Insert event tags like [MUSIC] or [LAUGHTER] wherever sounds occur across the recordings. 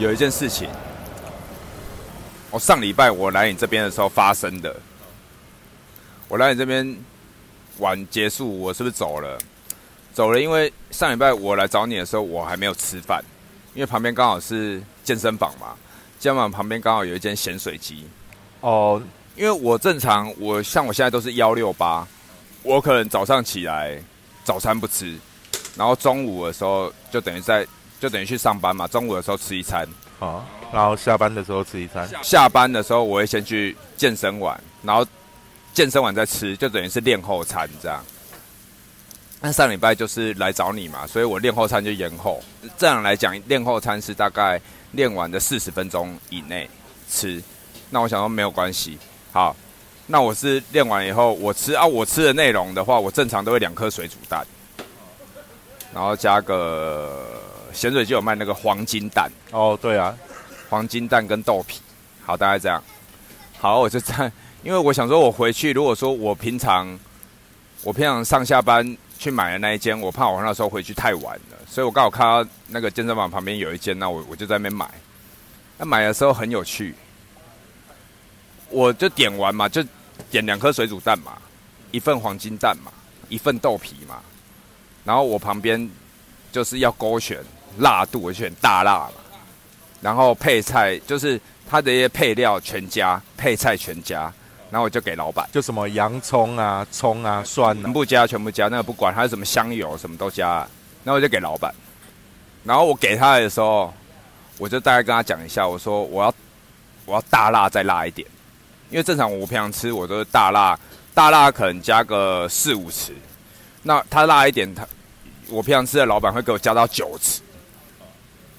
有一件事情，我上礼拜我来你这边的时候发生的。我来你这边玩结束，我是不是走了？走了，因为上礼拜我来找你的时候，我还没有吃饭，因为旁边刚好是健身房嘛，健身房旁边刚好有一间咸水鸡。哦，因为我正常，我像我现在都是幺六八，我可能早上起来早餐不吃，然后中午的时候就等于在。就等于去上班嘛，中午的时候吃一餐，好，然后下班的时候吃一餐。下班的时候我会先去健身完，然后健身完再吃，就等于是练后餐这样。那上礼拜就是来找你嘛，所以我练后餐就延后。这样来讲，练后餐是大概练完的四十分钟以内吃。那我想说没有关系，好，那我是练完以后我吃啊，我吃的内容的话，我正常都会两颗水煮蛋，然后加个。咸水就有卖那个黄金蛋哦，对啊，黄金蛋跟豆皮，好，大概这样。好，我就在，因为我想说，我回去如果说我平常我平常上下班去买的那一间，我怕我那时候回去太晚了，所以我刚好看到那个健身房旁边有一间，那我我就在那边买。那买的时候很有趣，我就点完嘛，就点两颗水煮蛋嘛，一份黄金蛋嘛，一份豆皮嘛，然后我旁边就是要勾选。辣度我选大辣嘛，然后配菜就是它的一些配料全加，配菜全加，然后我就给老板，就什么洋葱啊、葱啊、蒜啊。全部加，全部加，那个不管，还有什么香油什么都加，然后我就给老板，然后我给他的时候，我就大概跟他讲一下，我说我要我要大辣再辣一点，因为正常我平常吃我都是大辣，大辣可能加个四五匙，那他辣一点，他我平常吃的老板会给我加到九匙。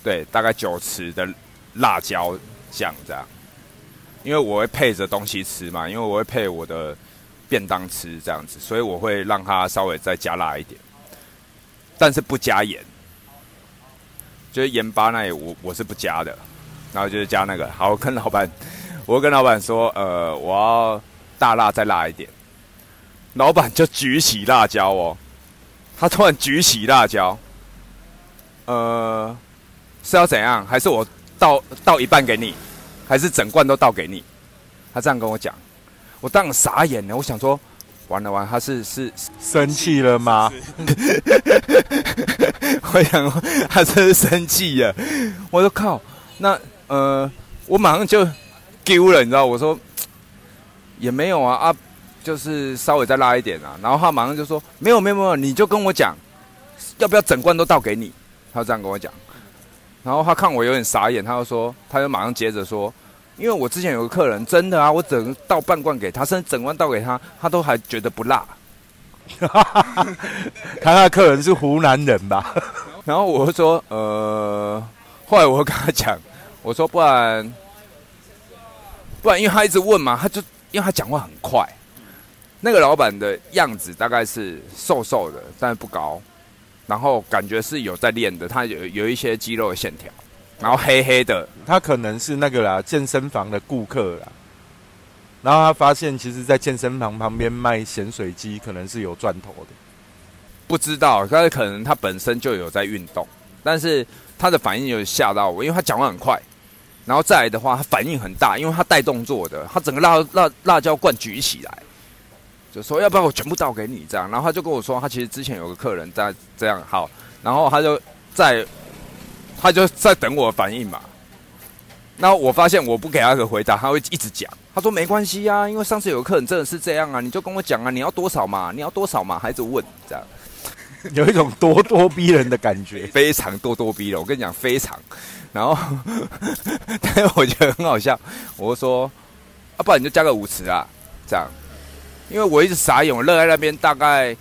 对，大概九匙的辣椒酱这样，因为我会配着东西吃嘛，因为我会配我的便当吃这样子，所以我会让它稍微再加辣一点，但是不加盐，就是盐巴那里我我是不加的，然后就是加那个，好，跟老板，我跟老板说，呃，我要大辣再辣一点，老板就举起辣椒哦，他突然举起辣椒，呃。是要怎样？还是我倒倒一半给你，还是整罐都倒给你？他这样跟我讲，我当然傻眼了。我想说，完了完了，他是是生气了吗？[LAUGHS] 我想他是生气了。我说靠，那呃，我马上就丢了，你知道？我说也没有啊啊，就是稍微再拉一点啊。然后他马上就说没有没有没有，你就跟我讲，要不要整罐都倒给你？他这样跟我讲。然后他看我有点傻眼，他就说，他就马上接着说，因为我之前有个客人，真的啊，我整倒半罐给他，甚至整罐倒给他，他都还觉得不辣。[LAUGHS] 他那客人是湖南人吧？然后我就说，呃，后来我跟他讲，我说不然，不然，因为他一直问嘛，他就因为他讲话很快，那个老板的样子大概是瘦瘦的，但是不高。然后感觉是有在练的，他有有一些肌肉的线条，然后黑黑的，他可能是那个啦，健身房的顾客啦。然后他发现，其实，在健身房旁边卖咸水鸡，可能是有赚头的。不知道，但是可能他本身就有在运动，但是他的反应有吓到我，因为他讲话很快，然后再来的话，他反应很大，因为他带动作的，他整个辣辣辣椒罐举起来。就说要不要我全部倒给你这样，然后他就跟我说，他其实之前有个客人在这样好，然后他就在，他就在等我反应嘛。那我发现我不给他个回答，他会一直讲。他说没关系啊，因为上次有个客人真的是这样啊，你就跟我讲啊，你要多少嘛，你要多少嘛，孩子问这样，[LAUGHS] 有一种咄咄逼人的感觉，非常咄咄逼人。我跟你讲，非常。然后，[LAUGHS] 但是我觉得很好笑，我说，啊，不然你就加个五十啊，这样。因为我一直傻眼，我乐在那边，大概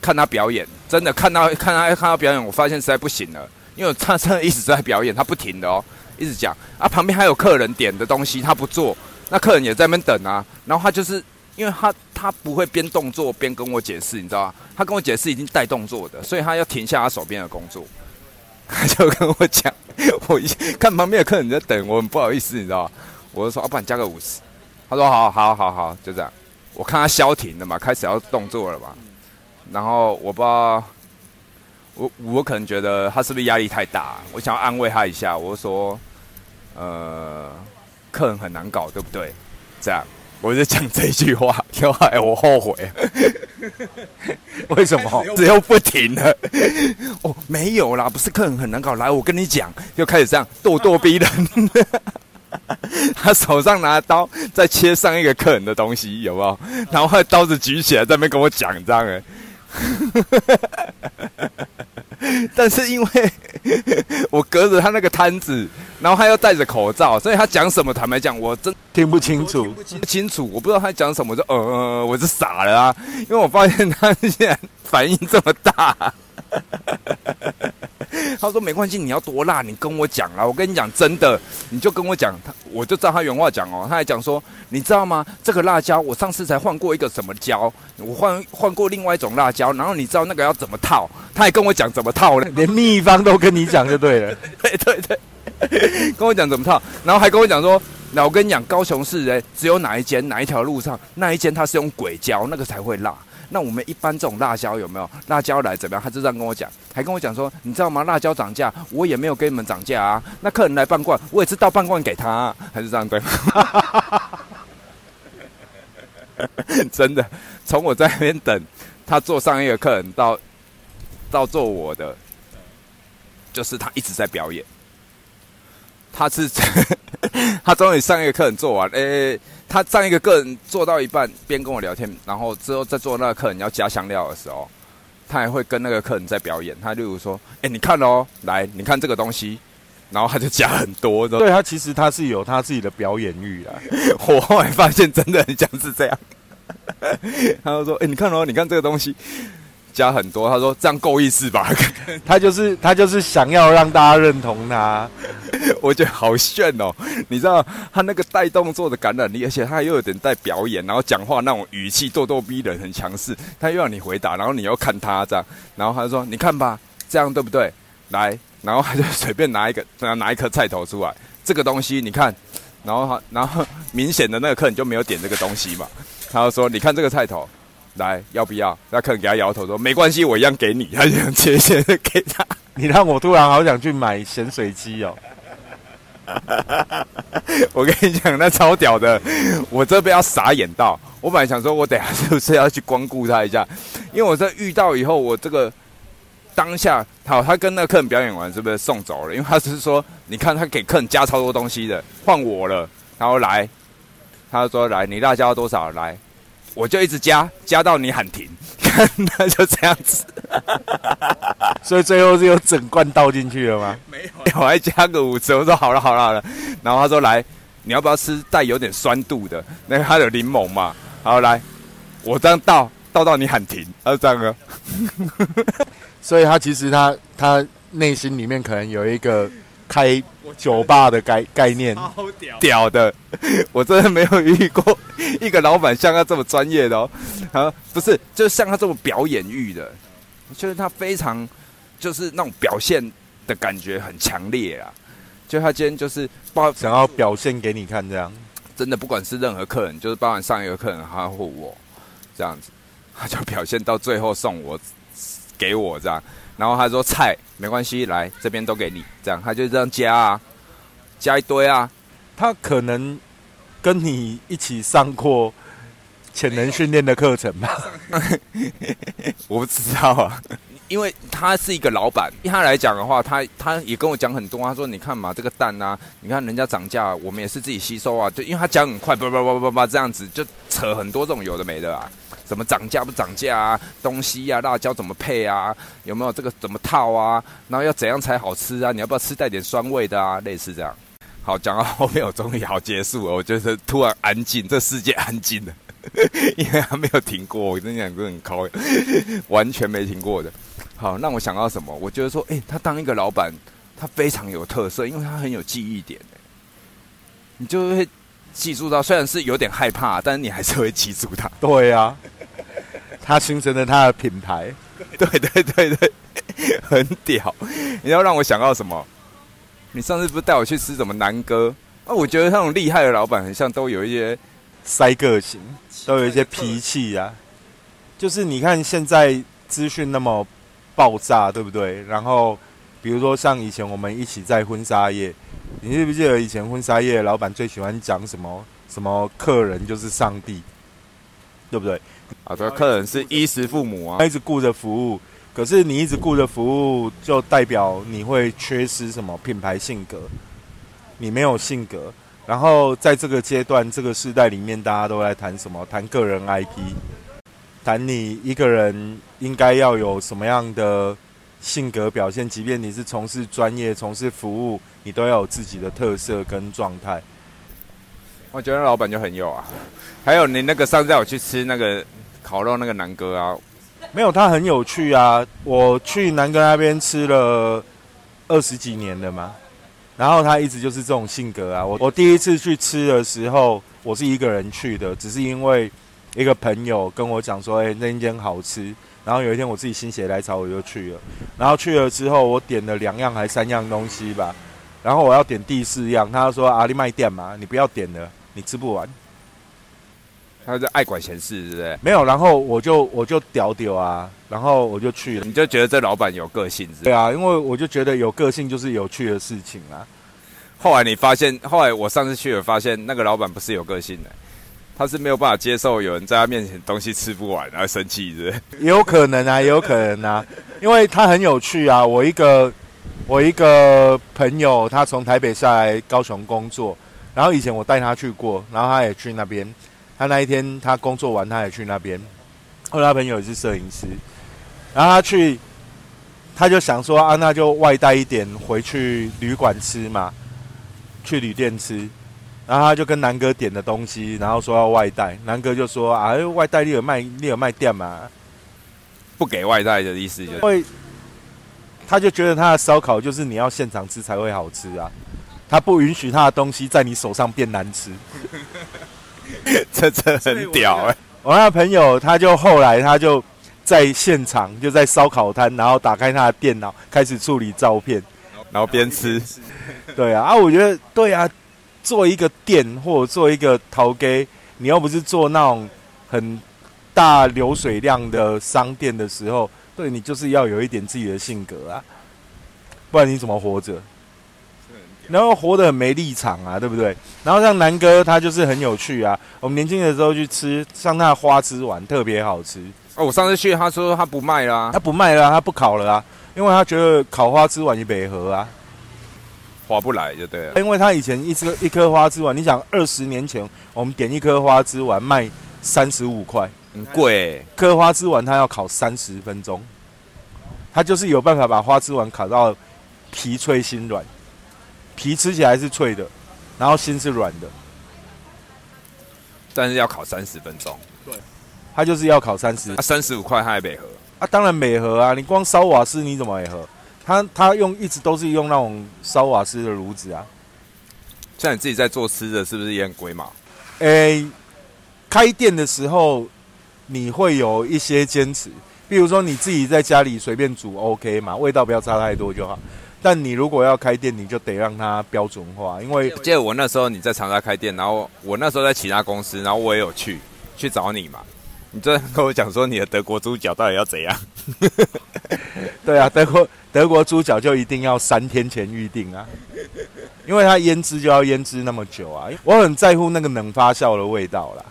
看他表演，真的看到看他看到表演，我发现实在不行了。因为他真的一直在表演，他不停的哦，[LAUGHS] 一直讲啊，旁边还有客人点的东西，他不做，那客人也在那边等啊。然后他就是因为他他不会边动作边跟我解释，你知道吗？他跟我解释已经带动作的，所以他要停下他手边的工作，他就跟我讲，[LAUGHS] 我一看旁边的客人在等，我很不好意思，你知道吗？[LAUGHS] 我就说，要不然加个五十，他说好好好好，就这样。我看他消停了嘛，开始要动作了嘛，然后我不知道，我我可能觉得他是不是压力太大，我想要安慰他一下，我说呃，客人很难搞，对不对？这样，我就讲这句话，[LAUGHS] 后来我后悔，[LAUGHS] 为什么？只要不停了。哦，没有啦，不是客人很难搞，来，我跟你讲，就开始这样咄咄逼人。[LAUGHS] 他手上拿刀在切上一个客人的东西，有没有？然后刀子举起来在那边跟我讲这样哎。[LAUGHS] 但是因为我隔着他那个摊子，然后他又戴着口罩，所以他讲什么坦白讲，我真听不清楚，不清楚，我不知道他讲什么，我就呃，我是傻了啊，因为我发现他现在反应这么大。[LAUGHS] 他说没关系，你要多辣，你跟我讲啊！我跟你讲真的，你就跟我讲，他我就照他原话讲哦。他还讲说，你知道吗？这个辣椒我上次才换过一个什么椒，我换换过另外一种辣椒，然后你知道那个要怎么套？他还跟我讲怎么套呢，[LAUGHS] 连秘方都跟你讲就对了。[LAUGHS] 对对对，跟我讲怎么套，然后还跟我讲说，那我跟你讲，高雄市人，只有哪一间哪一条路上那一间它是用鬼椒，那个才会辣。那我们一般这种辣椒有没有辣椒来怎么样？他就这样跟我讲，还跟我讲说，你知道吗？辣椒涨价，我也没有给你们涨价啊。那客人来半罐，我也是倒半罐给他，还是这样对？[LAUGHS] 真的，从我在那边等他坐上一个客人到到做我的，就是他一直在表演。他是 [LAUGHS] 他终于上一个客人做完，诶。他上一个客人做到一半，边跟我聊天，然后之后再做那个客人要加香料的时候，他还会跟那个客人在表演。他例如说：“哎，你看哦，来，你看这个东西。”然后他就加很多。对他其实他是有他自己的表演欲啦。[LAUGHS] 我后来发现真的很像是这样。[LAUGHS] 他就说：“哎，你看哦，你看这个东西。”加很多，他说这样够意思吧？[LAUGHS] 他就是他就是想要让大家认同他，[LAUGHS] 我觉得好炫哦！你知道他那个带动作的感染力，而且他又有点带表演，然后讲话那种语气咄咄逼人，很强势。他又让你回答，然后你又看他这样，然后他就说：“你看吧，这样对不对？”来，然后他就随便拿一个，拿拿一颗菜头出来，这个东西你看，然后他然后明显的那个客人就没有点这个东西嘛，他就说：“你看这个菜头。”来，要不要？那客人给他摇头说：“没关系，我一样给你。”他就想切切的给他。你让我突然好想去买咸水鸡哦！[LAUGHS] 我跟你讲，那超屌的，我这边要傻眼到。我本来想说，我等下是不是要去光顾他一下？因为我这遇到以后，我这个当下好，他跟那个客人表演完，是不是送走了？因为他是说，你看他给客人加超多东西的，换我了。然后来，他说：“来，你辣椒多少？来。”我就一直加，加到你喊停，[LAUGHS] 那就这样子。所以最后是有整罐倒进去了吗？没有，我还加个五折。我说好了好了好了，然后他说来，你要不要吃带有点酸度的？那个它有柠檬嘛？好来，我这样倒倒到你喊停，他就这样啊。[LAUGHS] 所以他其实他他内心里面可能有一个。开酒吧的概概念，屌的，[LAUGHS] 我真的没有遇过一个老板像他这么专业的哦，啊，不是，就是像他这么表演欲的，就是他非常就是那种表现的感觉很强烈啊，就他今天就是包想要表现给你看这样，真的不管是任何客人，就是包含上一个客人他或我这样子，他就表现到最后送我给我这样。然后他说菜没关系，来这边都给你，这样他就这样加啊，加一堆啊。他可能跟你一起上过潜能训练的课程吧？[LAUGHS] 我不知道啊，因为他是一个老板，他来讲的话，他他也跟我讲很多。他说：“你看嘛，这个蛋啊，你看人家涨价，我们也是自己吸收啊。”就因为他讲很快，叭叭叭叭叭这样子，就扯很多这种有的没的啊。怎么涨价不涨价啊？东西啊，辣椒怎么配啊？有没有这个怎么套啊？然后要怎样才好吃啊？你要不要吃带点酸味的啊？类似这样。好，讲到后面我终于好结束了，我觉得突然安静，这世界安静了，[LAUGHS] 因为他没有停过。我跟你讲，真的很高，完全没停过的。好，让我想到什么？我觉得说，哎，他当一个老板，他非常有特色，因为他很有记忆点。你就会记住到，虽然是有点害怕，但是你还是会记住他。对呀。他形成了他的品牌，[LAUGHS] 对对对对，很屌。你要让我想到什么？你上次不是带我去吃什么南哥？啊，我觉得那种厉害的老板，很像都有一些塞个性，都有一些脾气啊。就是你看现在资讯那么爆炸，对不对？然后比如说像以前我们一起在婚纱业，你记不记得以前婚纱业老板最喜欢讲什么？什么客人就是上帝，对不对？啊，这，客人是衣食父母啊他，一直顾着服务，可是你一直顾着服务，就代表你会缺失什么品牌性格？你没有性格。然后在这个阶段、这个时代里面，大家都在谈什么？谈个人 IP，谈你一个人应该要有什么样的性格表现。即便你是从事专业、从事服务，你都要有自己的特色跟状态。我觉得老板就很有啊。还有你那个上次带我去吃那个烤肉那个南哥啊，没有，他很有趣啊！我去南哥那边吃了二十几年了嘛，然后他一直就是这种性格啊。我我第一次去吃的时候，我是一个人去的，只是因为一个朋友跟我讲说，哎、那间好吃。然后有一天我自己心血来潮，我就去了。然后去了之后，我点了两样还三样东西吧。然后我要点第四样，他说阿里卖店嘛，你不要点了，你吃不完。他是爱管闲事，对不对？没有，然后我就我就屌屌啊，然后我就去了。你就觉得这老板有个性，是不是对啊，因为我就觉得有个性就是有趣的事情啊。后来你发现，后来我上次去了，发现那个老板不是有个性的，他是没有办法接受有人在他面前东西吃不完，然后生气，是不是？也有可能啊，也 [LAUGHS] 有可能啊，因为他很有趣啊。我一个我一个朋友，他从台北下来高雄工作，然后以前我带他去过，然后他也去那边。他那一天他工作完，他也去那边。后来他朋友也是摄影师，然后他去，他就想说啊，那就外带一点回去旅馆吃嘛，去旅店吃。然后他就跟南哥点的东西，然后说要外带。南哥就说啊，外带你有卖，你有卖店嘛？不给外带的意思就是因为他就觉得他的烧烤就是你要现场吃才会好吃啊，他不允许他的东西在你手上变难吃。[LAUGHS] 这这很屌哎、我那朋友他就后来他就在现场就在烧烤摊，然后打开他的电脑开始处理照片。然后边吃，对啊，啊，我觉得对啊，做一个店或者做一个陶给，你又不是做那种很大流水量的商店的时候，对你就是要有一点自己的性格啊，不然你怎么活着？然后活得很没立场啊，对不对？然后像南哥他就是很有趣啊，我们年轻的时候去吃，像他的花枝丸特别好吃，哦，我上次去，他说他不卖啦、他不卖啦啊、他不烤了啊，因为他觉得烤花枝丸也北合啊。划不来就对了。因为他以前一颗一颗花枝丸，你想二十年前我们点一颗花枝丸卖三十五块，很贵、欸，颗花枝丸他要烤三十分钟，他就是有办法把花枝丸烤到皮脆心软，皮吃起来是脆的，然后心是软的，但是要烤三十分钟，对，它就是要烤三十啊，三十五块它还北河，啊，当然美和啊，你光烧瓦斯你怎么美和？他他用一直都是用那种烧瓦斯的炉子啊，像你自己在做吃的，是不是也很龟毛？诶、开店的时候你会有一些坚持，比如说你自己在家里随便煮 OK 嘛，味道不要差太多就好。但你如果要开店，你就得让它标准化，因为记得我那时候你在长沙开店，然后我那时候在其他公司，然后我也有去去找你嘛。你昨天跟我讲说你的德国猪脚到底要怎样？[LAUGHS] 对啊，德国德国猪脚就一定要三天前预定啊，因为它腌制就要腌制那么久啊。我很在乎那个冷发酵的味道啦，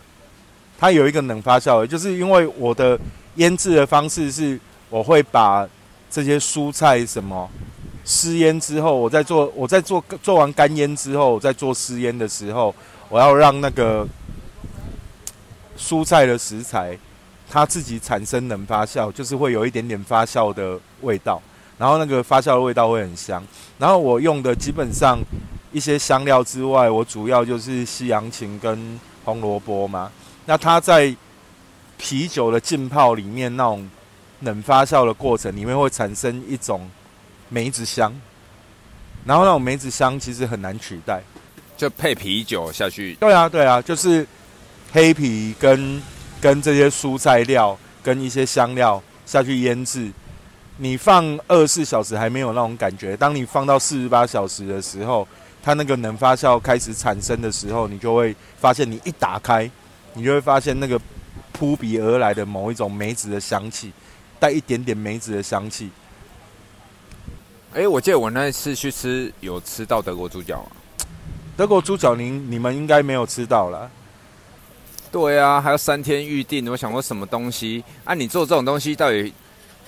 它有一个冷发酵的，就是因为我的腌制的方式是，我会把这些蔬菜什么湿腌之后，我在做我在做做完干腌之后，我在做湿腌的时候，我要让那个蔬菜的食材它自己产生冷发酵，就是会有一点点发酵的味道，然后那个发酵的味道会很香。然后我用的基本上一些香料之外，我主要就是西洋芹跟红萝卜嘛。那它在啤酒的浸泡里面那种冷发酵的过程里面会产生一种梅子香，然后那种梅子香其实很难取代。就配啤酒下去，对啊，对啊，就是黑皮跟跟这些蔬菜料跟一些香料下去腌制。你放二十四小时还没有那种感觉，当你放到四十八小时的时候，它那个能发酵开始产生的时候，你就会发现，你一打开，你就会发现那个扑鼻而来的某一种梅子的香气，带一点点梅子的香气。哎、我记得我那次去吃有吃到德国猪脚啊，德国猪脚，您你们应该没有吃到啦。对啊，还要三天预定。我想说什么东西？啊，你做这种东西到底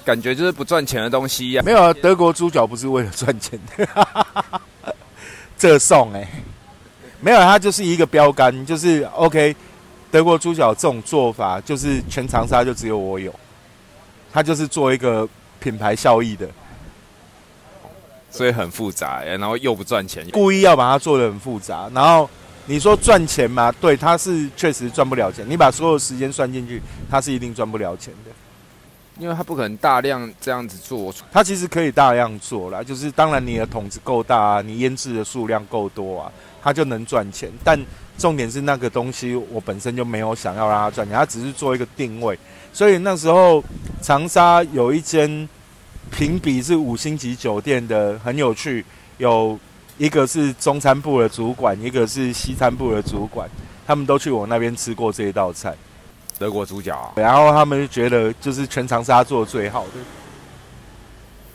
感觉就是不赚钱的东西呀？没有啊，德国猪脚不是为了赚钱的，[LAUGHS] 这送哎，没有，它就是一个标杆，就是 OK。德国猪脚这种做法，就是全长沙就只有我有，它就是做一个品牌效益的，所以很复杂，然后又不赚钱，故意要把它做的很复杂，然后。你说赚钱吗？对，它是确实赚不了钱。你把所有时间算进去，它是一定赚不了钱的，因为他不可能大量这样子做。他其实可以大量做啦，就是当然你的桶子够大啊，你腌制的数量够多啊，他就能赚钱。但重点是那个东西，我本身就没有想要让它赚钱，它只是做一个定位。所以那时候长沙有一间评比是五星级酒店的，很有趣，有。一个是中餐部的主管，一个是西餐部的主管，他们都去我那边吃过这一道菜，德国猪脚。然后他们就觉得就是全长沙做的最好的，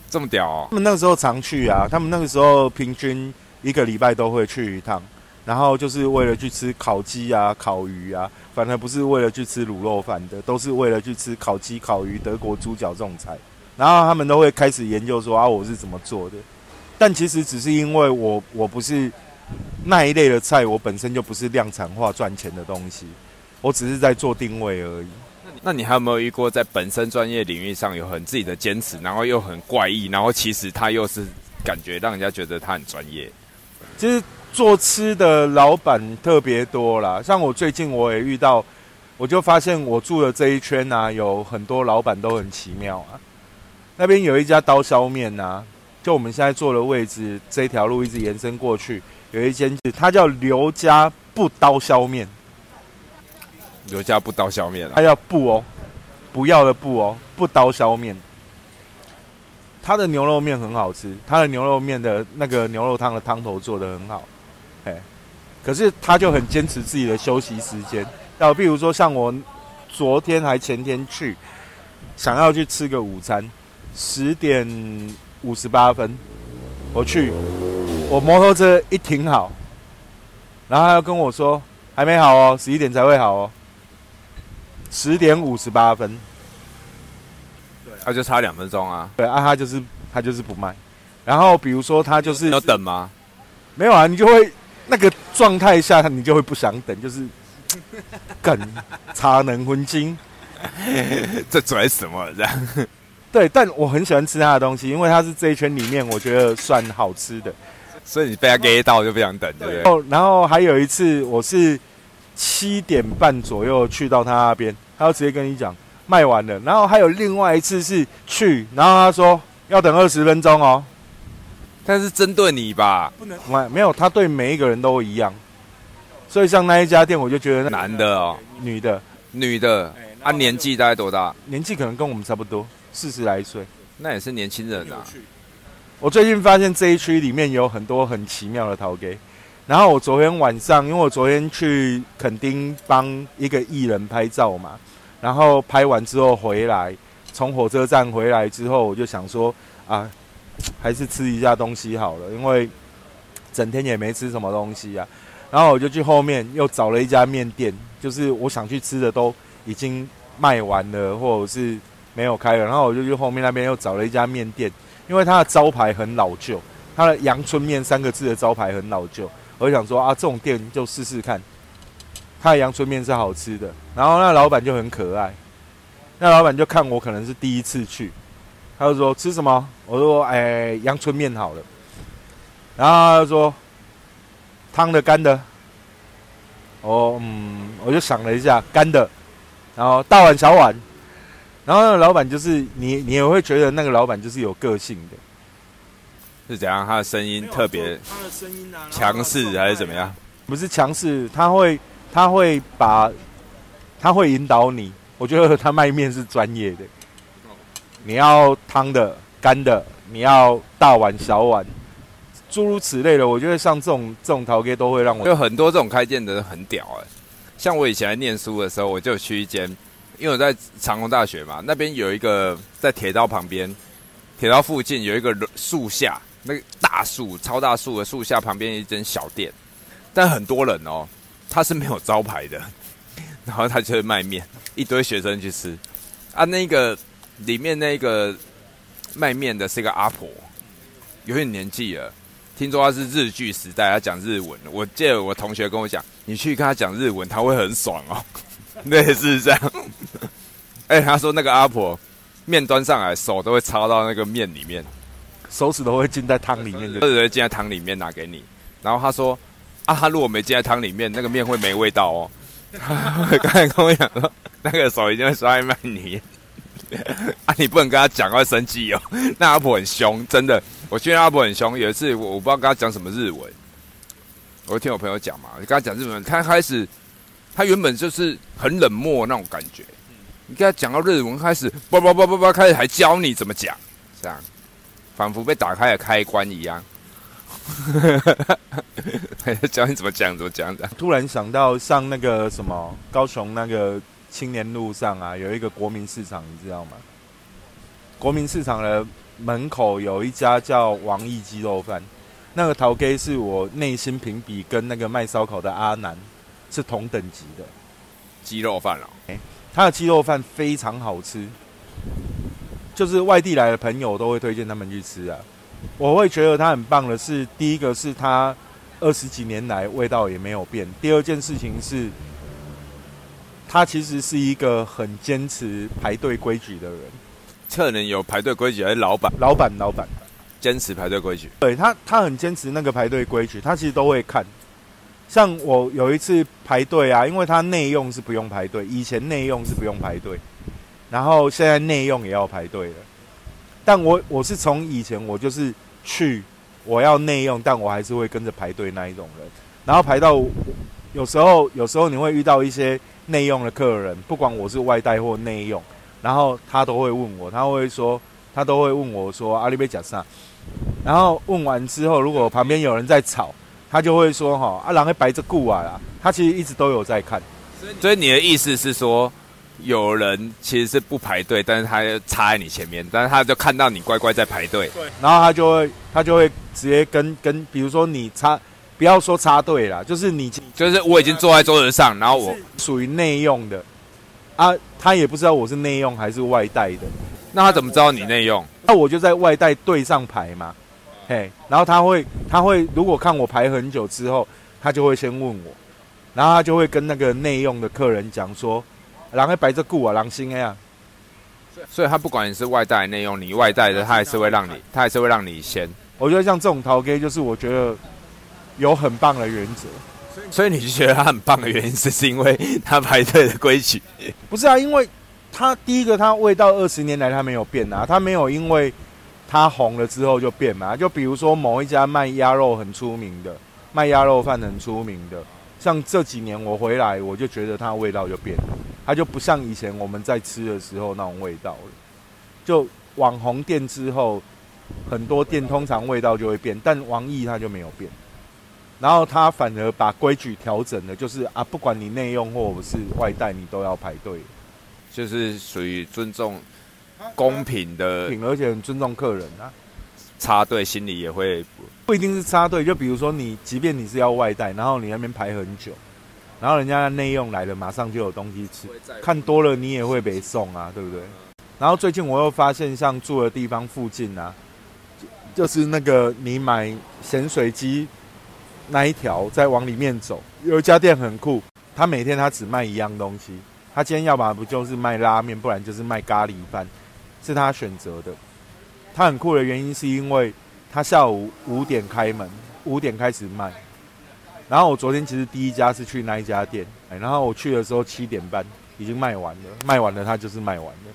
这么屌。他们那个时候常去啊，他们那个时候平均一个礼拜都会去一趟，然后就是为了去吃烤鸡啊、烤鱼啊，反而不是为了去吃卤肉饭的，都是为了去吃烤鸡、烤鱼、德国猪脚这种菜。然后他们都会开始研究说啊，我是怎么做的。但其实只是因为我我不是那一类的菜，我本身就不是量产化赚钱的东西，我只是在做定位而已。那你还有没有遇过在本身专业领域上有很自己的坚持，然后又很怪异，然后其实他又是感觉让人家觉得他很专业？其实做吃的老板特别多啦，像我最近我也遇到，我就发现我住的这一圈啊，有很多老板都很奇妙啊。那边有一家刀削面呐。就我们现在坐的位置，这条路一直延伸过去，有一间它叫刘家不刀削面。刘家不刀削面，它叫不哦，不要的不哦，不刀削面。它的牛肉面很好吃，它的牛肉面的那个牛肉汤的汤头做的很好，哎，可是他就很坚持自己的休息时间。要比如说像我昨天还前天去，想要去吃个午餐，十点。五十八分，我去，我摩托车一停好，然后他又跟我说还没好哦，十一点才会好哦。十点五十八分，对，他就差两分钟啊。对啊，他就是他就是不卖。然后比如说他就是要等吗？没有啊，你就会那个状态下，你就会不想等，就是 [LAUGHS] 梗差能昏金，[LAUGHS] 这拽什么这样？对，但我很喜欢吃他的东西，因为他是这一圈里面我觉得算好吃的，所以你被他 get 到就不想等，对不对？哦，然后还有一次我是七点半左右去到他那边，他就直接跟你讲卖完了。然后还有另外一次是去，然后他说要等二十分钟哦，但是针对你吧？不能，没没有，他对每一个人都一样。所以像那一家店，我就觉得男的哦，女的，女的，啊，年纪大概多大？年纪可能跟我们差不多。四十来岁，那也是年轻人啊。我最近发现这一区里面有很多很奇妙的陶给。然后我昨天晚上，因为我昨天去垦丁帮一个艺人拍照嘛，然后拍完之后回来，从火车站回来之后，我就想说啊，还是吃一下东西好了，因为整天也没吃什么东西啊。然后我就去后面又找了一家面店，就是我想去吃的都已经卖完了，或者是。没有开了，然后我就去后面那边又找了一家面店，因为它的招牌很老旧，它的阳春面三个字的招牌很老旧，我想说啊，这种店就试试看，它的阳春面是好吃的。然后那老板就很可爱，那老板就看我可能是第一次去，他就说吃什么？我说哎，阳春面好了。然后他就说汤的干的，哦嗯，我就想了一下干的，然后大碗小碗。然后那个老板就是你，你也会觉得那个老板就是有个性的，是怎样？他的声音特别，他的声音啊，强势还是怎么样？不是强势，他会他会把，他会引导你。我觉得他卖面是专业的，你要汤的、干的，你要大碗、小碗，诸如此类的。我觉得像这种这种陶哥都会让我有很多这种开店的人很屌哎。像我以前念书的时候，我就去一间。因为我在长隆大学嘛，那边有一个在铁道旁边，铁道附近有一个树下，那个大树超大树的树下旁边一间小店，但很多人哦，他是没有招牌的，然后他就会卖面，一堆学生去吃啊。那个里面那个卖面的是一个阿婆，有点年纪了，听说他是日剧时代，他讲日文。我记得我同学跟我讲，你去跟他讲日文，他会很爽哦。[LAUGHS] 类似这样。[LAUGHS] 哎，他说那个阿婆面端上来，手都会插到那个面里面，手指都会浸在汤里面，对会，浸在汤里面拿给你。然后他说。啊，他如果没浸在汤里面，那个面会没味道哦。[LAUGHS] 刚才跟我讲说，那个手一定会摔烂你。啊，你不能跟他讲，会生气哦。那阿婆很凶，真的。我觉得阿婆很凶。有一次，我我不知道跟他讲什么日文，我听我朋友讲嘛，你跟他讲日文，他开始，他原本就是很冷漠那种感觉。你跟他讲到日文，开始叭叭叭叭叭，开始还教你怎么讲，这样，仿佛被打开了开关一样。[LAUGHS] 教你怎么讲，怎么讲的。突然想到，上那个什么高雄那个青年路上啊，有一个国民市场，你知道吗？国民市场的门口有一家叫王毅鸡肉饭，那个陶 K 是我内心评比跟那个卖烧烤的阿南是同等级的鸡肉饭了。哎，他的鸡肉饭非常好吃，就是外地来的朋友都会推荐他们去吃啊。我会觉得他很棒的是，第一个是他二十几年来味道也没有变。第二件事情是，他其实是一个很坚持排队规矩的人。客人有排队规矩还是老板？老板，老板坚持排队规矩。对他，他很坚持那个排队规矩，他其实都会看。像我有一次排队啊，因为他内用是不用排队，以前内用是不用排队，然后现在内用也要排队了。但我我是从以前我就是去我要内用，但我还是会跟着排队那一种人，然后排到有时候有时候你会遇到一些内用的客人，不管我是外带或内用，然后他都会问我，他会说他都会问我说阿里贝讲啥，然后问完之后，如果旁边有人在吵，他就会说哈阿郎会白着顾啊啦，他其实一直都有在看，所以你的意思是说？有人其实是不排队，但是他插在你前面，但是他就看到你乖乖在排队，对，然后他就会他就会直接跟跟，比如说你插，不要说插队啦，就是你就是我已经坐在桌子上，然后我属于内用的，啊，他也不知道我是内用还是外带的，那他怎么知道你内用？那我就在外带队上排嘛，嘿，然后他会他会如果看我排很久之后，他就会先问我，然后他就会跟那个内用的客人讲说。狼会摆着顾啊，狼心哎呀，所以他不管你是外带内用，你外带的他还是会让你，他还是会让你先。我觉得像这种陶 K，就是我觉得有很棒的原则。所以你就觉得他很棒的原因，是是因为他排队的规矩？不是啊，因为他第一个，他味道二十年来他没有变啊，他没有因为它红了之后就变嘛。就比如说某一家卖鸭肉很出名的，卖鸭肉饭很出名的，像这几年我回来，我就觉得它味道就变了。它就不像以前我们在吃的时候那种味道了。就网红店之后，很多店通常味道就会变，但王毅他就没有变。然后他反而把规矩调整了，就是啊，不管你内用或者是外带，你都要排队，就是属于尊重、公平的，而且很尊重客人啊。插队心里也会不一定是插队，就比如说你，即便你是要外带，然后你那边排很久。然后人家内用来了，马上就有东西吃。看多了你也会被送啊，对不对？然后最近我又发现，像住的地方附近啊，就是那个你买咸水鸡那一条，再往里面走，有一家店很酷。他每天他只卖一样东西，他今天要么不就是卖拉面，不然就是卖咖喱饭，是他选择的。他很酷的原因是因为他下午五点开门，五点开始卖。然后我昨天其实第一家是去那一家店，然后我去的时候七点半已经卖完了，卖完了他就是卖完了，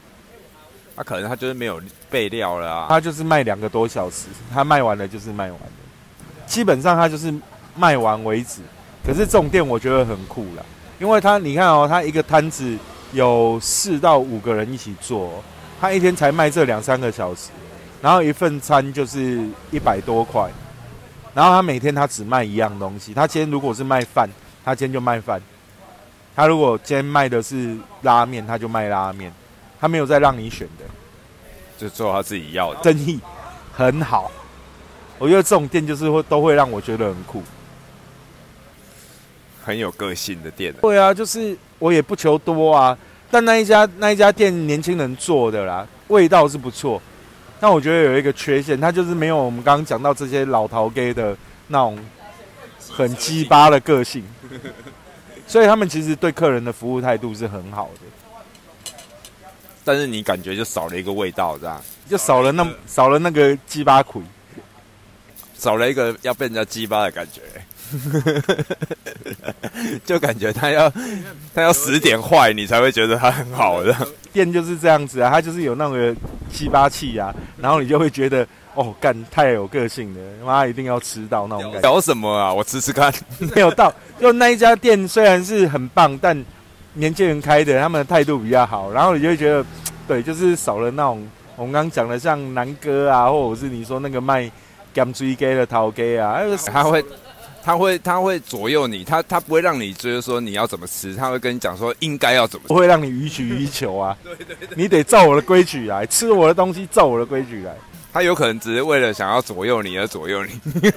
他可能他就是没有备料了啊，他就是卖两个多小时，他卖完了就是卖完了，基本上他就是卖完为止。可是这种店我觉得很酷啦，因为他你看哦，他一个摊子有四到五个人一起做，他一天才卖这两三个小时，然后一份餐就是一百多块。然后他每天他只卖一样东西，他今天如果是卖饭，他今天就卖饭；他如果今天卖的是拉面，他就卖拉面。他没有再让你选的，就做他自己要的。生意很好，我觉得这种店就是会都会让我觉得很酷。很有个性的店。对啊，就是我也不求多啊，但那一家那一家店年轻人做的啦，味道是不错。但我觉得有一个缺陷，它就是没有我们刚刚讲到这些老陶 gay 的那种很鸡巴的个性，所以他们其实对客人的服务态度是很好的，但是你感觉就少了一个味道，这样就少了那少了那个鸡巴苦。少了一个要被人家鸡巴的感觉，[LAUGHS] 就感觉他要他要十点坏，你才会觉得他很好的店就是这样子啊，他就是有那个七八气啊，然后你就会觉得哦，干太有个性了，妈一定要吃到那种感觉。聊什么啊？我吃吃看，没有到。就那一家店虽然是很棒，但年轻人开的，他们的态度比较好，然后你就会觉得，对，就是少了那种我们刚刚讲的像南哥啊，或者是你说那个卖。甘追鸡的陶鸡啊，他会，他会，他会左右你，他他不会让你就是说你要怎么吃，他会跟你讲说应该要怎么，不会让你予取予求啊。[LAUGHS] 对对对，你得照我的规矩来吃我的东西，照我的规矩来。他有可能只是为了想要左右你而左右你，[LAUGHS]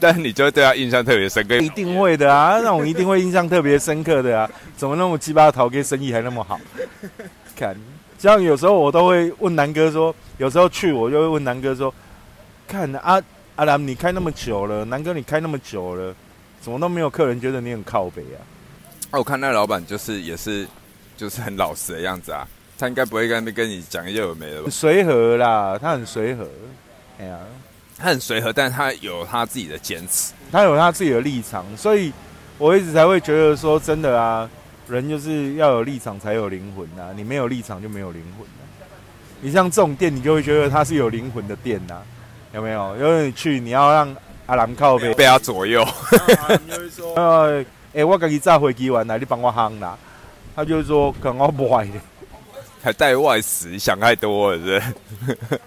但你就对他印象特别深刻。一定会的啊，那种一定会印象特别深刻的啊，怎么那么鸡巴陶鸡生意还那么好？看。像有时候我都会问南哥说，有时候去我就会问南哥说，看阿阿兰你开那么久了，南哥你开那么久了，怎么都没有客人觉得你很靠北啊？啊，我看那老板就是也是就是很老实的样子啊，他应该不会跟跟你讲一些有没的吧？随和啦，他很随和，哎呀，他很随和，但是他有他自己的坚持，他有他自己的立场，所以我一直才会觉得说真的啊。人就是要有立场才有灵魂呐，你没有立场就没有灵魂啊你像这种店，你就会觉得它是有灵魂的店呐，有没有？因为你去，你要让阿兰靠背被他左右。[LAUGHS] 呃，哎，我自己炸飞机完来，你帮我夯啦。他就说可能我不坏的，还带外食，想太多了，是是？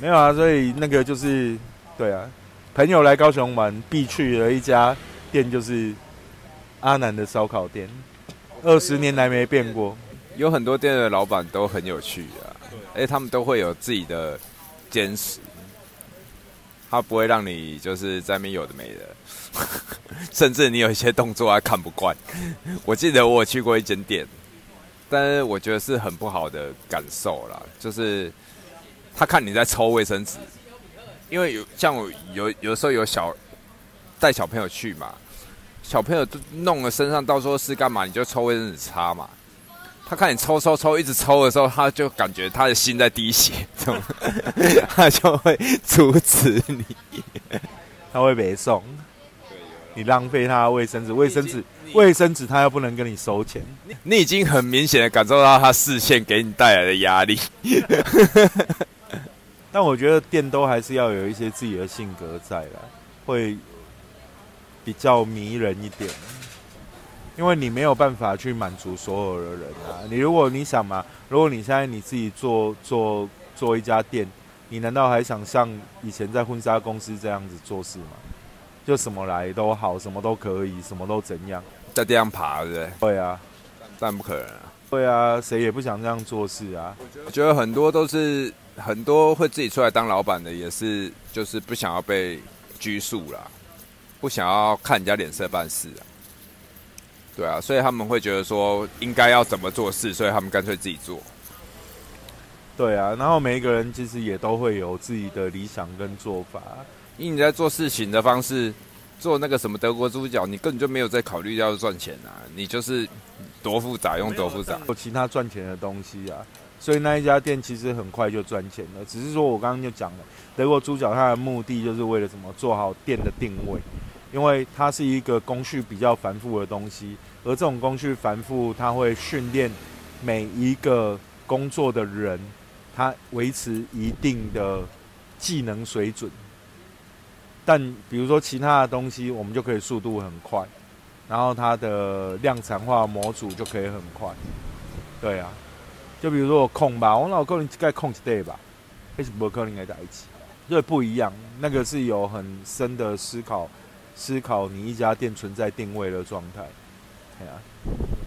没有啊，所以那个就是对啊，朋友来高雄玩必去的一家店就是。阿南的烧烤店，二十年来没变过。有很多店的老板都很有趣啊，哎，他们都会有自己的坚持，他不会让你就是在那边有的没的，[LAUGHS] 甚至你有一些动作还看不惯。我记得我去过一间店，但是我觉得是很不好的感受啦，就是他看你在抽卫生纸，因为有像我有有时候有小带小朋友去嘛。小朋友都弄了身上，到时候是干嘛？你就抽卫生纸擦嘛。他看你抽抽抽，一直抽的时候，他就感觉他的心在滴血，[LAUGHS] 他就会阻止你，他会没送。你浪费他的卫生纸，卫生纸，卫生纸，他又不能跟你收钱。你已经很明显的感受到他视线给你带来的压力。[LAUGHS] 但我觉得店都还是要有一些自己的性格在了，会。比较迷人一点，因为你没有办法去满足所有的人啊。你如果你想嘛，如果你现在你自己做做做一家店，你难道还想像以前在婚纱公司这样子做事吗？就什么来都好，什么都可以，什么都怎样，在地上爬，对不对？对啊，但不可能啊。对啊，谁也不想这样做事啊。我觉得很多都是很多会自己出来当老板的，也是就是不想要被拘束啦。不想要看人家脸色办事啊，对啊，所以他们会觉得说应该要怎么做事，所以他们干脆自己做。对啊，然后每一个人其实也都会有自己的理想跟做法。因为你在做事情的方式，做那个什么德国猪脚，你根本就没有在考虑要赚钱啊，你就是多复杂用多复杂。有其他赚钱的东西啊，所以那一家店其实很快就赚钱了。只是说我刚刚就讲了，德国猪脚它的目的就是为了什么？做好店的定位。因为它是一个工序比较繁复的东西，而这种工序繁复，它会训练每一个工作的人，他维持一定的技能水准。但比如说其他的东西，我们就可以速度很快，然后它的量产化模组就可以很快。对啊，就比如说我控吧，我老控应该控一 day 吧，还是不可能应该在一起，对，不一样，那个是有很深的思考。思考你一家店存在定位的状态。对啊，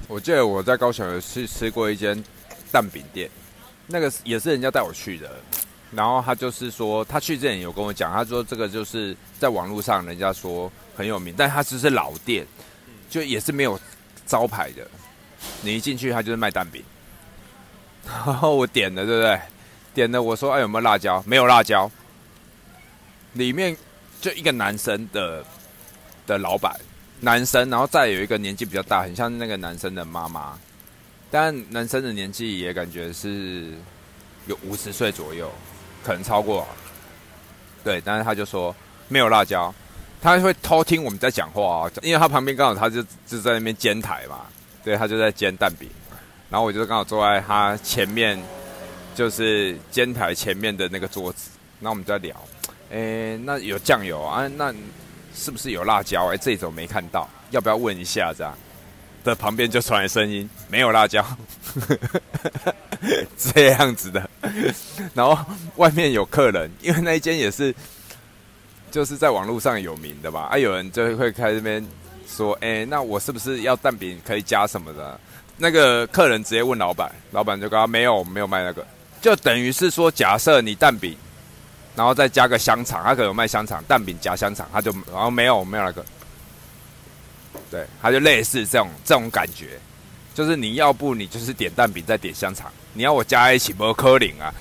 我记得我在高雄有去吃过一间蛋饼店，那个也是人家带我去的，然后他就是说，他去之前有跟我讲，他说这个就是在网络上人家说很有名，但他只是老店，就也是没有招牌的。你一进去，他就是卖蛋饼。然后我点了，对不对？点了，我说哎有没有辣椒？没有辣椒。里面就一个男生的的老板，男生，然后再有一个年纪比较大，很像那个男生的妈妈，但男生的年纪也感觉是有五十岁左右。可能超过，对，但是他就说没有辣椒，他会偷听我们在讲话啊，因为他旁边刚好他就就在那边煎台嘛，对他就在煎蛋饼，然后我就刚好坐在他前面，就是煎台前面的那个桌子，那我们在聊，诶，那有酱油啊，那是不是有辣椒？哎，这种没看到，要不要问一下？这样的旁边就传来声音，没有辣椒。[LAUGHS] 这样子的，然后外面有客人，因为那一间也是，就是在网络上有名的吧？啊，有人就会开这边说，哎，那我是不是要蛋饼可以加什么的？那个客人直接问老板，老板就跟他没有，没有卖那个，就等于是说，假设你蛋饼，然后再加个香肠，他可能卖香肠，蛋饼夹香肠，他就然后没有，没有那个，对，他就类似这种这种感觉。就是你要不你就是点蛋饼再点香肠，你要我加在一起不可能啊！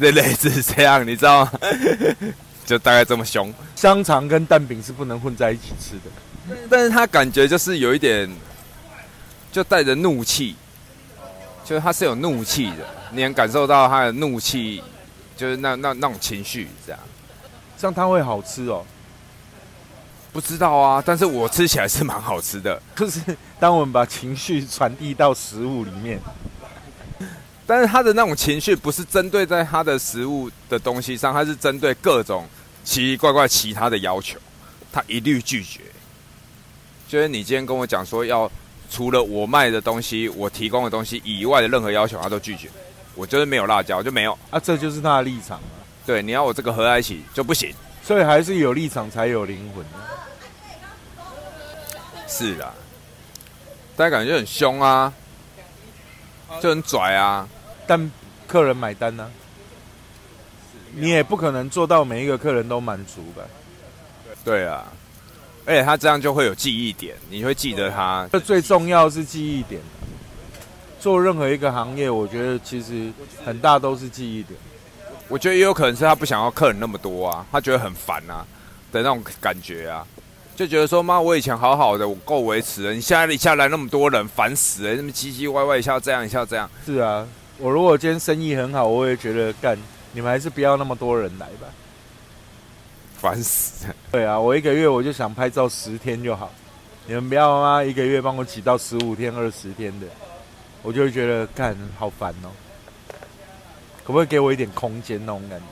这 [LAUGHS] 类似这样，你知道吗？就大概这么凶。香肠跟蛋饼是不能混在一起吃的，但是他感觉就是有一点，就带着怒气，就是他是有怒气的，你能感受到他的怒气，就是那那那种情绪这样，这样他会好吃哦。不知道啊，但是我吃起来是蛮好吃的。就是当我们把情绪传递到食物里面，但是他的那种情绪不是针对在他的食物的东西上，他是针对各种奇奇怪怪其他的要求，他一律拒绝。就是你今天跟我讲说要除了我卖的东西、我提供的东西以外的任何要求，他都拒绝。我就是没有辣椒就没有啊，这就是他的立场啊。对，你要我这个合在一起就不行。所以还是有立场才有灵魂。是啊，大家感觉很凶啊，就很拽啊，但客人买单呢，你也不可能做到每一个客人都满足吧？对啊，而且他这样就会有记忆点，你会记得他。这最重要是记忆点。做任何一个行业，我觉得其实很大都是记忆点。我觉得也有可能是他不想要客人那么多啊，他觉得很烦啊的那种感觉啊。就觉得说妈，我以前好好的，我够维持了。你现在一下来那么多人，烦死了！那么唧唧歪歪，一下这样，一下这样。是啊，我如果今天生意很好，我也觉得干，你们还是不要那么多人来吧。烦死了！对啊，我一个月我就想拍照十天就好，你们不要啊，一个月帮我挤到十五天、二十天的，我就会觉得干好烦哦。可不可以给我一点空间那种感觉？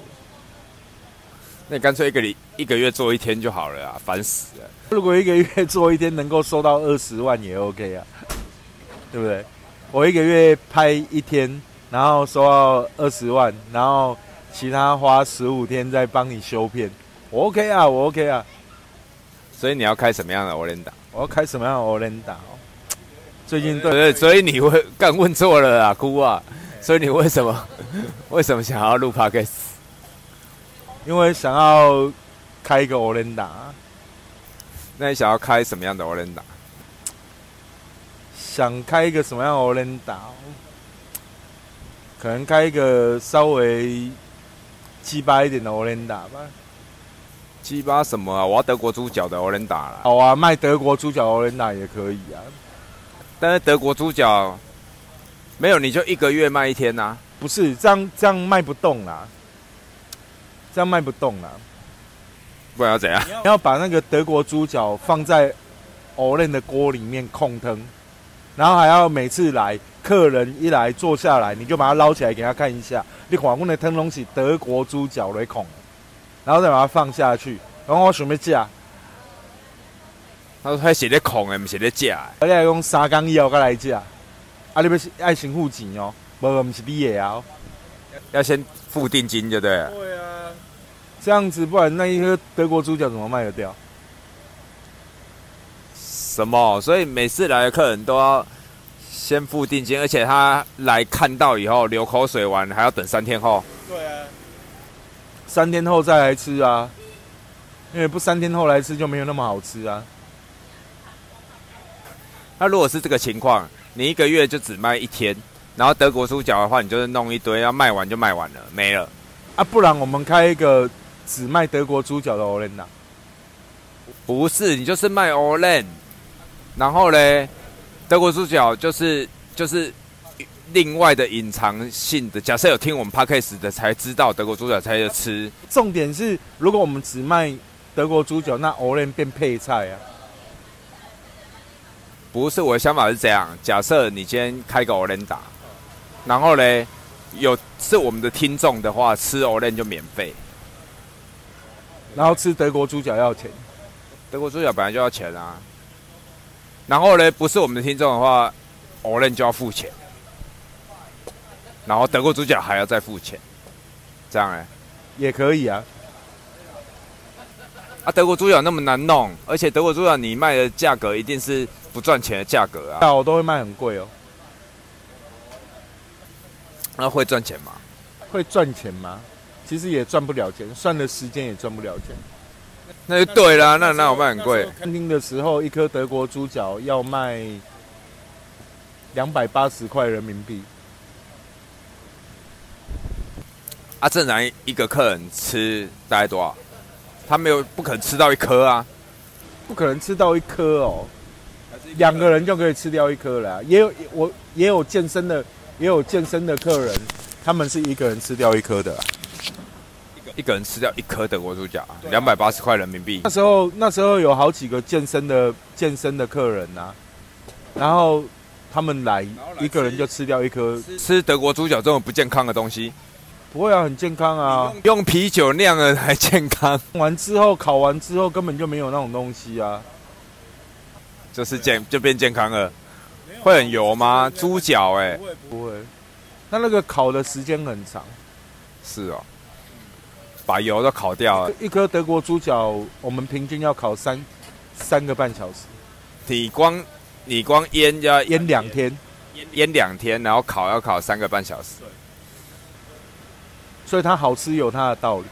那你干脆一个礼一个月做一天就好了啊，烦死了！如果一个月做一天能够收到二十万也 OK 啊，对不对？我一个月拍一天，然后收到二十万，然后其他花十五天再帮你修片，我 OK 啊，我 OK 啊。所以你要开什么样的 onda？我要开什么样的 onda？最近对对，所以你会干问错了啊，姑啊！所以你为什么 [LAUGHS] 为什么想要录 Podcast？因为想要开一个 onda。那你想要开什么样的欧联达？想开一个什么样的欧联达？可能开一个稍微鸡巴一点的 onda 吧。鸡巴什么啊？我要德国猪脚的欧联达了。好啊，卖德国猪脚欧联达也可以啊。但是德国猪脚没有，你就一个月卖一天呐？不是，这样这样卖不动啦。这样卖不动啦，不然要怎样？你要把那个德国猪脚放在欧链的锅里面控汤，然后还要每次来客人一来坐下来，你就把它捞起来给他看一下，你看我的汤东西德国猪脚来控，然后再把它放下去，然后我准备架。他说他写的控诶，不写的架。而且讲三缸以后再来架，啊，你要爱先付钱哦，无唔是你的啊，要先付定金就对了。这样子，不然那一颗德国猪脚怎么卖得掉？什么？所以每次来的客人都要先付定金，而且他来看到以后流口水完，还要等三天后。对啊，三天后再来吃啊，因为不三天后来吃就没有那么好吃啊。那如果是这个情况，你一个月就只卖一天，然后德国猪脚的话，你就是弄一堆，要卖完就卖完了，没了。啊，不然我们开一个只卖德国猪脚的 o l e n 不是，你就是卖 o l e n 然后嘞，德国猪脚就是就是另外的隐藏性的。假设有听我们 podcast 的才知道德国猪脚才有吃。重点是，如果我们只卖德国猪脚，那 e n 变配菜啊。不是，我的想法是这样：假设你今天开个 e n 打，然后嘞有是我们的听众的话，吃 e n 就免费，然后吃德国猪脚要钱。德国猪脚本来就要钱啊。然后呢，不是我们的听众的话 e n 就要付钱，然后德国猪脚还要再付钱，这样哎，也可以啊。啊，德国猪脚那么难弄，而且德国猪脚你卖的价格一定是不赚钱的价格啊。啊我都会卖很贵哦。那会赚钱吗？会赚钱吗？其实也赚不了钱，算的时间也赚不了钱。那就对啦，那那我卖很贵。餐厅的时候，一颗德国猪脚要卖两百八十块人民币。啊，正常一个客人吃大概多少？他没有不可能吃到一颗啊，不可能吃到一颗哦，两个人就可以吃掉一颗了。也有我也有健身的，也有健身的客人，他们是一个人吃掉一颗的，一个人吃掉一颗德国猪脚，两百八十块人民币。那时候那时候有好几个健身的健身的客人呐，然后他们来一个人就吃掉一颗，吃德国猪脚这种不健康的东西。不会啊，很健康啊！用啤酒酿的还健康。完之后烤完之后根本就没有那种东西啊，就是健就变健康了。会很油吗？猪脚哎，不会。那那个烤的时间很长。是哦，把油都烤掉了。一颗德国猪脚，我们平均要烤三三个半小时。你光你光腌要腌两天，腌两天，然后烤要烤三个半小时。所以它好吃有它的道理，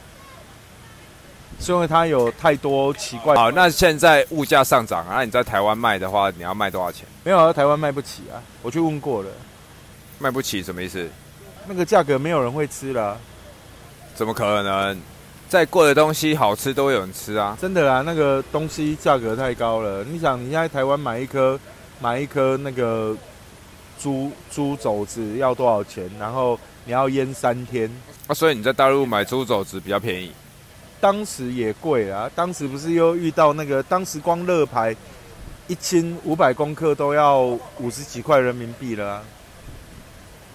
是因为它有太多奇怪。好，那现在物价上涨啊，你在台湾卖的话，你要卖多少钱？没有，台湾卖不起啊，我去问过了，卖不起什么意思？那个价格没有人会吃了，怎么可能？再贵的东西好吃都有人吃啊！真的啊，那个东西价格太高了。你想，你在台湾买一颗买一颗那个猪猪肘子要多少钱？然后你要腌三天。啊，所以你在大陆买猪肘子比较便宜，当时也贵啊。当时不是又遇到那个，当时光乐牌一斤五百公克都要五十几块人民币了。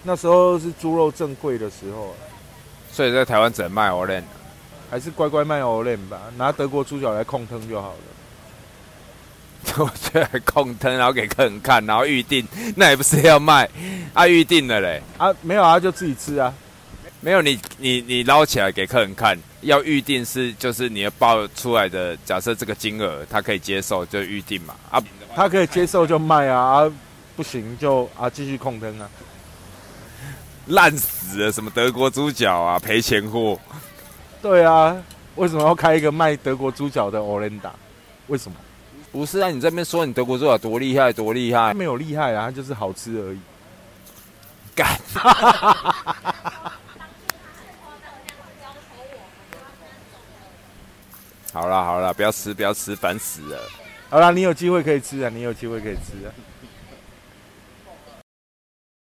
那时候是猪肉正贵的时候，所以在台湾只能卖 o l e n 还是乖乖卖 o l e n 吧，拿德国猪脚来控汤就好了。[LAUGHS] 我就来控灯，然后给客人看，然后预定，那也不是要卖，啊预定了嘞，啊没有啊，就自己吃啊。没有你，你你捞起来给客人看，要预定是就是你要报出来的，假设这个金额他可以接受就预定嘛啊，他可以接受就卖啊啊，不行就啊继续控灯啊，烂死了什么德国猪脚啊赔钱货，对啊，为什么要开一个卖德国猪脚的 Olinda？为什么？不是啊，你这边说你德国猪脚多厉害多厉害，没有厉害啊，它就是好吃而已，干。[LAUGHS] 好了好了，不要吃不要吃，烦死了。好了，你有机会可以吃啊，你有机会可以吃啊。